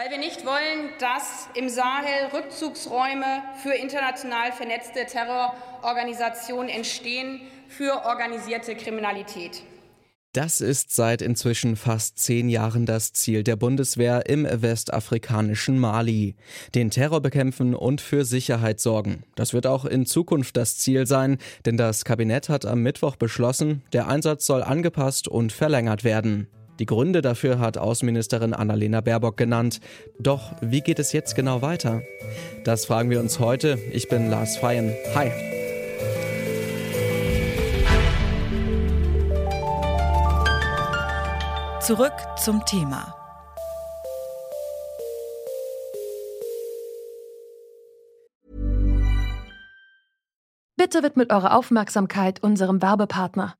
Weil wir nicht wollen, dass im Sahel Rückzugsräume für international vernetzte Terrororganisationen entstehen, für organisierte Kriminalität. Das ist seit inzwischen fast zehn Jahren das Ziel der Bundeswehr im westafrikanischen Mali. Den Terror bekämpfen und für Sicherheit sorgen. Das wird auch in Zukunft das Ziel sein, denn das Kabinett hat am Mittwoch beschlossen, der Einsatz soll angepasst und verlängert werden. Die Gründe dafür hat Außenministerin Annalena Baerbock genannt. Doch wie geht es jetzt genau weiter? Das fragen wir uns heute. Ich bin Lars Feyen. Hi. Zurück zum Thema. Bitte widmet eure Aufmerksamkeit unserem Werbepartner.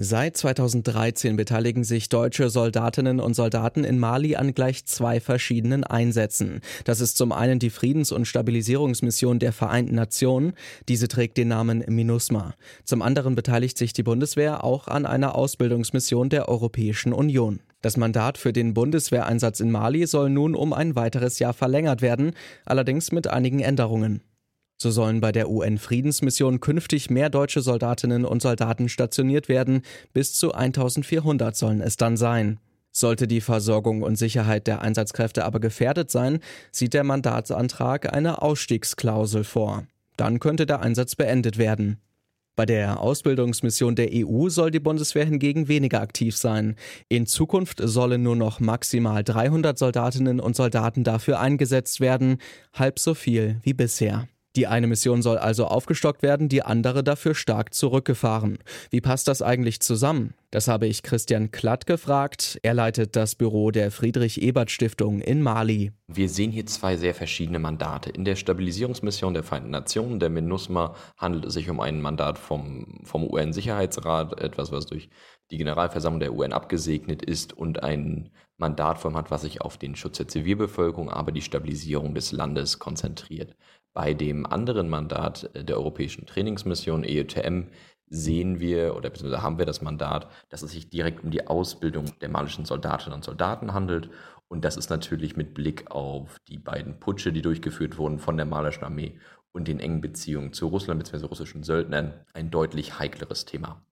Seit 2013 beteiligen sich deutsche Soldatinnen und Soldaten in Mali an gleich zwei verschiedenen Einsätzen. Das ist zum einen die Friedens- und Stabilisierungsmission der Vereinten Nationen. Diese trägt den Namen MINUSMA. Zum anderen beteiligt sich die Bundeswehr auch an einer Ausbildungsmission der Europäischen Union. Das Mandat für den Bundeswehreinsatz in Mali soll nun um ein weiteres Jahr verlängert werden, allerdings mit einigen Änderungen. So sollen bei der UN-Friedensmission künftig mehr deutsche Soldatinnen und Soldaten stationiert werden, bis zu 1400 sollen es dann sein. Sollte die Versorgung und Sicherheit der Einsatzkräfte aber gefährdet sein, sieht der Mandatsantrag eine Ausstiegsklausel vor. Dann könnte der Einsatz beendet werden. Bei der Ausbildungsmission der EU soll die Bundeswehr hingegen weniger aktiv sein. In Zukunft sollen nur noch maximal 300 Soldatinnen und Soldaten dafür eingesetzt werden, halb so viel wie bisher. Die eine Mission soll also aufgestockt werden, die andere dafür stark zurückgefahren. Wie passt das eigentlich zusammen? Das habe ich Christian Klatt gefragt. Er leitet das Büro der Friedrich-Ebert-Stiftung in Mali. Wir sehen hier zwei sehr verschiedene Mandate. In der Stabilisierungsmission der Vereinten Nationen, der MINUSMA, handelt es sich um ein Mandat vom, vom UN-Sicherheitsrat, etwas, was durch die Generalversammlung der UN abgesegnet ist und ein Mandatform hat, was sich auf den Schutz der Zivilbevölkerung, aber die Stabilisierung des Landes konzentriert. Bei dem anderen Mandat der Europäischen Trainingsmission EUTM sehen wir oder beziehungsweise haben wir das Mandat, dass es sich direkt um die Ausbildung der malischen Soldatinnen und Soldaten handelt. Und das ist natürlich mit Blick auf die beiden Putsche, die durchgeführt wurden von der malischen Armee und den engen Beziehungen zu Russland bzw. russischen Söldnern ein deutlich heikleres Thema.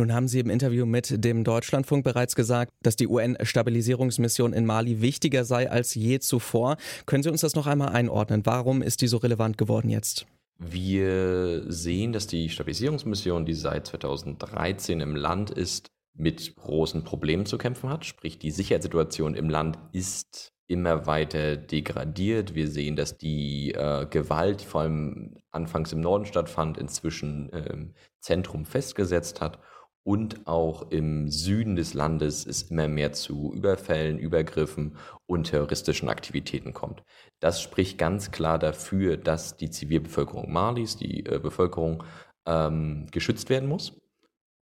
Nun haben Sie im Interview mit dem Deutschlandfunk bereits gesagt, dass die UN-Stabilisierungsmission in Mali wichtiger sei als je zuvor. Können Sie uns das noch einmal einordnen? Warum ist die so relevant geworden jetzt? Wir sehen, dass die Stabilisierungsmission, die seit 2013 im Land ist, mit großen Problemen zu kämpfen hat. Sprich, die Sicherheitssituation im Land ist immer weiter degradiert. Wir sehen, dass die äh, Gewalt, die vor allem anfangs im Norden stattfand, inzwischen ähm, Zentrum festgesetzt hat und auch im Süden des Landes es immer mehr zu Überfällen, Übergriffen und terroristischen Aktivitäten kommt. Das spricht ganz klar dafür, dass die Zivilbevölkerung Malis, die äh, Bevölkerung, ähm, geschützt werden muss.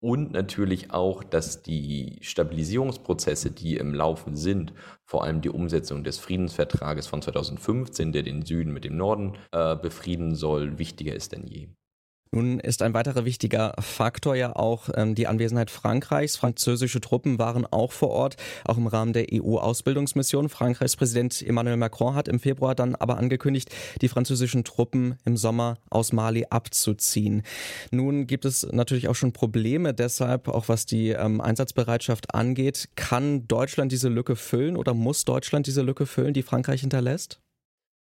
Und natürlich auch, dass die Stabilisierungsprozesse, die im Laufen sind, vor allem die Umsetzung des Friedensvertrages von 2015, der den Süden mit dem Norden äh, befrieden soll, wichtiger ist denn je. Nun ist ein weiterer wichtiger Faktor ja auch ähm, die Anwesenheit Frankreichs. Französische Truppen waren auch vor Ort, auch im Rahmen der EU-Ausbildungsmission. Frankreichs Präsident Emmanuel Macron hat im Februar dann aber angekündigt, die französischen Truppen im Sommer aus Mali abzuziehen. Nun gibt es natürlich auch schon Probleme deshalb, auch was die ähm, Einsatzbereitschaft angeht. Kann Deutschland diese Lücke füllen oder muss Deutschland diese Lücke füllen, die Frankreich hinterlässt?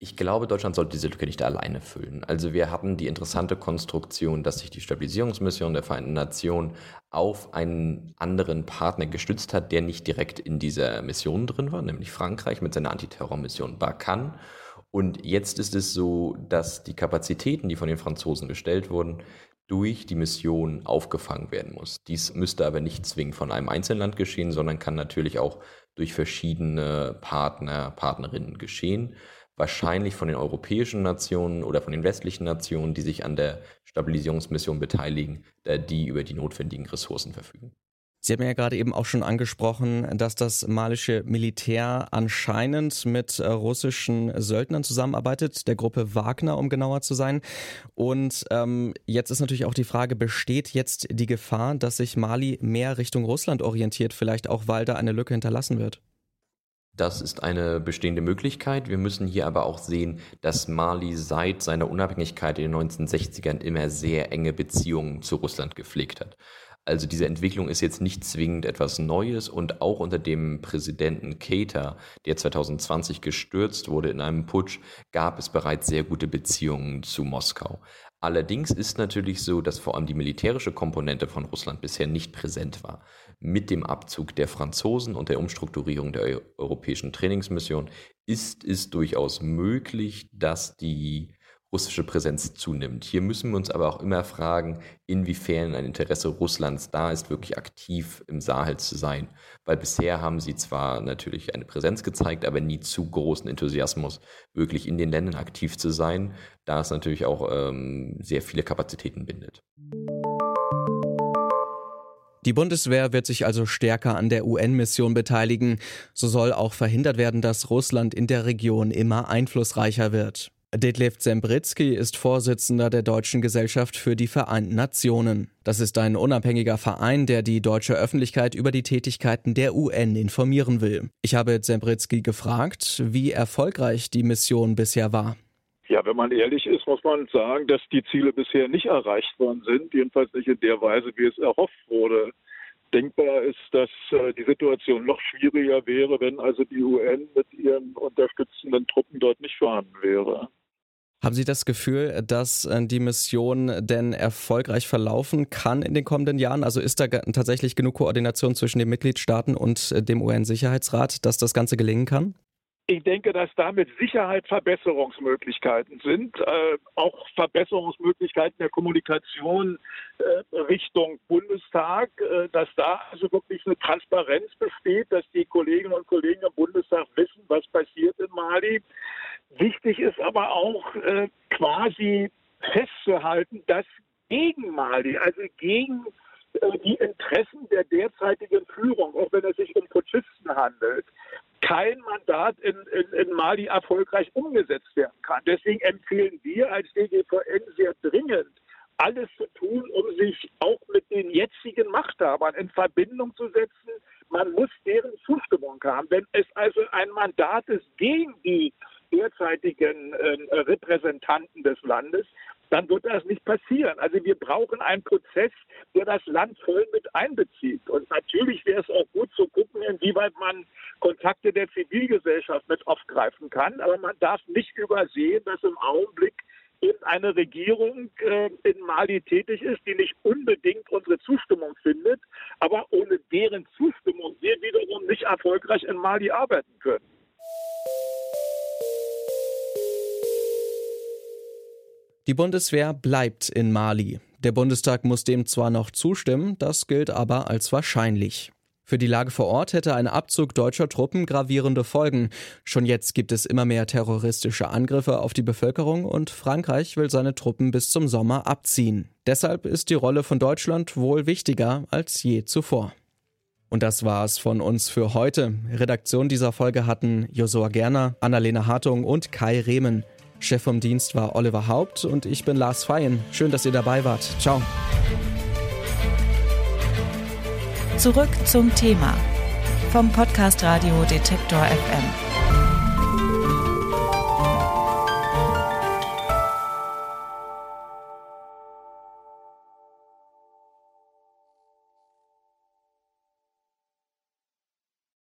Ich glaube, Deutschland sollte diese Lücke nicht alleine füllen. Also wir hatten die interessante Konstruktion, dass sich die Stabilisierungsmission der Vereinten Nationen auf einen anderen Partner gestützt hat, der nicht direkt in dieser Mission drin war, nämlich Frankreich mit seiner Antiterrormission Barkhane. Und jetzt ist es so, dass die Kapazitäten, die von den Franzosen gestellt wurden, durch die Mission aufgefangen werden muss. Dies müsste aber nicht zwingend von einem Einzelland geschehen, sondern kann natürlich auch durch verschiedene Partner, Partnerinnen geschehen. Wahrscheinlich von den europäischen Nationen oder von den westlichen Nationen, die sich an der Stabilisierungsmission beteiligen, da die über die notwendigen Ressourcen verfügen. Sie haben ja gerade eben auch schon angesprochen, dass das malische Militär anscheinend mit äh, russischen Söldnern zusammenarbeitet, der Gruppe Wagner, um genauer zu sein. Und ähm, jetzt ist natürlich auch die Frage, besteht jetzt die Gefahr, dass sich Mali mehr Richtung Russland orientiert, vielleicht auch, weil da eine Lücke hinterlassen wird? Das ist eine bestehende Möglichkeit. Wir müssen hier aber auch sehen, dass Mali seit seiner Unabhängigkeit in den 1960ern immer sehr enge Beziehungen zu Russland gepflegt hat. Also diese Entwicklung ist jetzt nicht zwingend etwas Neues und auch unter dem Präsidenten Keita, der 2020 gestürzt wurde in einem Putsch, gab es bereits sehr gute Beziehungen zu Moskau. Allerdings ist natürlich so, dass vor allem die militärische Komponente von Russland bisher nicht präsent war. Mit dem Abzug der Franzosen und der Umstrukturierung der europäischen Trainingsmission ist es durchaus möglich, dass die russische Präsenz zunimmt. Hier müssen wir uns aber auch immer fragen, inwiefern ein Interesse Russlands da ist, wirklich aktiv im Sahel zu sein. Weil bisher haben sie zwar natürlich eine Präsenz gezeigt, aber nie zu großen Enthusiasmus, wirklich in den Ländern aktiv zu sein, da es natürlich auch ähm, sehr viele Kapazitäten bindet. Die Bundeswehr wird sich also stärker an der UN-Mission beteiligen. So soll auch verhindert werden, dass Russland in der Region immer einflussreicher wird. Detlef Zembritzky ist Vorsitzender der Deutschen Gesellschaft für die Vereinten Nationen. Das ist ein unabhängiger Verein, der die deutsche Öffentlichkeit über die Tätigkeiten der UN informieren will. Ich habe Zembritzky gefragt, wie erfolgreich die Mission bisher war. Ja, wenn man ehrlich ist, muss man sagen, dass die Ziele bisher nicht erreicht worden sind, jedenfalls nicht in der Weise, wie es erhofft wurde. Denkbar ist, dass äh, die Situation noch schwieriger wäre, wenn also die UN mit ihren unterstützenden Truppen dort nicht vorhanden wäre. Haben Sie das Gefühl, dass äh, die Mission denn erfolgreich verlaufen kann in den kommenden Jahren? Also ist da tatsächlich genug Koordination zwischen den Mitgliedstaaten und äh, dem UN-Sicherheitsrat, dass das Ganze gelingen kann? Ich denke, dass da mit Sicherheit Verbesserungsmöglichkeiten sind, äh, auch Verbesserungsmöglichkeiten der Kommunikation äh, Richtung Bundestag, äh, dass da also wirklich eine Transparenz besteht, dass die Kolleginnen und Kollegen im Bundestag wissen, was passiert in Mali. Wichtig ist aber auch äh, quasi festzuhalten, dass gegen Mali, also gegen äh, die Interessen der derzeitigen Führung, auch wenn es sich um Putschisten handelt, kein Mandat in, in, in, Mali erfolgreich umgesetzt werden kann. Deswegen empfehlen wir als DGVN sehr dringend, alles zu tun, um sich auch mit den jetzigen Machthabern in Verbindung zu setzen. Man muss deren Zustimmung haben. Wenn es also ein Mandat ist gegen die derzeitigen äh, Repräsentanten des Landes, dann wird das nicht passieren. Also wir brauchen einen Prozess, der das Land voll mit einbezieht. Und natürlich wäre es auch gut zu gucken, inwieweit man Kontakte der Zivilgesellschaft mit aufgreifen kann. Aber man darf nicht übersehen, dass im Augenblick eben eine Regierung äh, in Mali tätig ist, die nicht unbedingt unsere Zustimmung findet, aber ohne deren Zustimmung wir wiederum nicht erfolgreich in Mali arbeiten können. Die Bundeswehr bleibt in Mali. Der Bundestag muss dem zwar noch zustimmen, das gilt aber als wahrscheinlich. Für die Lage vor Ort hätte ein Abzug deutscher Truppen gravierende Folgen. Schon jetzt gibt es immer mehr terroristische Angriffe auf die Bevölkerung und Frankreich will seine Truppen bis zum Sommer abziehen. Deshalb ist die Rolle von Deutschland wohl wichtiger als je zuvor. Und das war's von uns für heute. Redaktion dieser Folge hatten Josua Gerner, Annalena Hartung und Kai Rehmen. Chef vom Dienst war Oliver Haupt und ich bin Lars Feyen. Schön, dass ihr dabei wart. Ciao. Zurück zum Thema vom Podcast Radio Detektor FM.